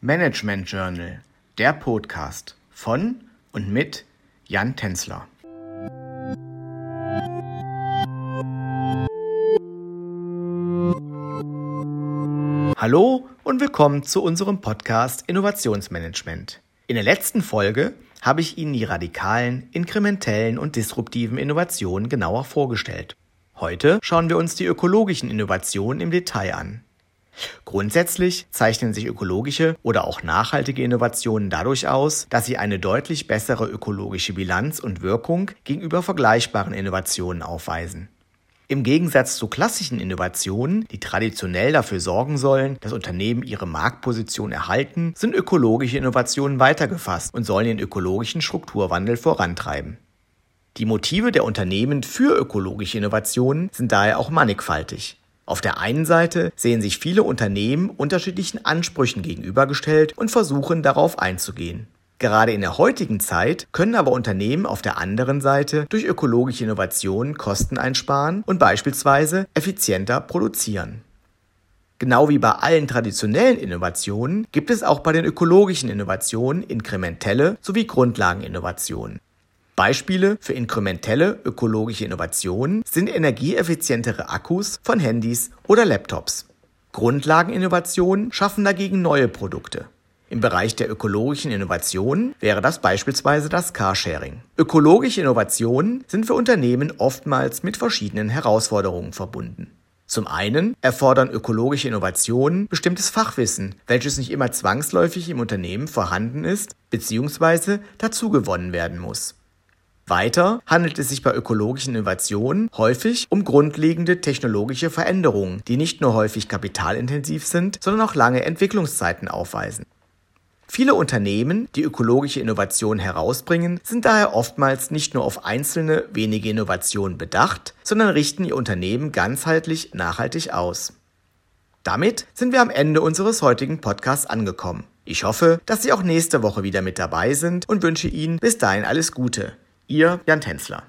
Management Journal, der Podcast von und mit Jan Tänzler. Hallo und willkommen zu unserem Podcast Innovationsmanagement. In der letzten Folge habe ich Ihnen die radikalen, inkrementellen und disruptiven Innovationen genauer vorgestellt. Heute schauen wir uns die ökologischen Innovationen im Detail an. Grundsätzlich zeichnen sich ökologische oder auch nachhaltige Innovationen dadurch aus, dass sie eine deutlich bessere ökologische Bilanz und Wirkung gegenüber vergleichbaren Innovationen aufweisen. Im Gegensatz zu klassischen Innovationen, die traditionell dafür sorgen sollen, dass Unternehmen ihre Marktposition erhalten, sind ökologische Innovationen weitergefasst und sollen den ökologischen Strukturwandel vorantreiben. Die Motive der Unternehmen für ökologische Innovationen sind daher auch mannigfaltig. Auf der einen Seite sehen sich viele Unternehmen unterschiedlichen Ansprüchen gegenübergestellt und versuchen darauf einzugehen. Gerade in der heutigen Zeit können aber Unternehmen auf der anderen Seite durch ökologische Innovationen Kosten einsparen und beispielsweise effizienter produzieren. Genau wie bei allen traditionellen Innovationen gibt es auch bei den ökologischen Innovationen inkrementelle sowie Grundlageninnovationen. Beispiele für inkrementelle ökologische Innovationen sind energieeffizientere Akkus von Handys oder Laptops. Grundlageninnovationen schaffen dagegen neue Produkte. Im Bereich der ökologischen Innovationen wäre das beispielsweise das Carsharing. Ökologische Innovationen sind für Unternehmen oftmals mit verschiedenen Herausforderungen verbunden. Zum einen erfordern ökologische Innovationen bestimmtes Fachwissen, welches nicht immer zwangsläufig im Unternehmen vorhanden ist bzw. dazugewonnen werden muss. Weiter handelt es sich bei ökologischen Innovationen häufig um grundlegende technologische Veränderungen, die nicht nur häufig kapitalintensiv sind, sondern auch lange Entwicklungszeiten aufweisen. Viele Unternehmen, die ökologische Innovationen herausbringen, sind daher oftmals nicht nur auf einzelne wenige Innovationen bedacht, sondern richten ihr Unternehmen ganzheitlich nachhaltig aus. Damit sind wir am Ende unseres heutigen Podcasts angekommen. Ich hoffe, dass Sie auch nächste Woche wieder mit dabei sind und wünsche Ihnen bis dahin alles Gute. Ihr Jan Tänzler.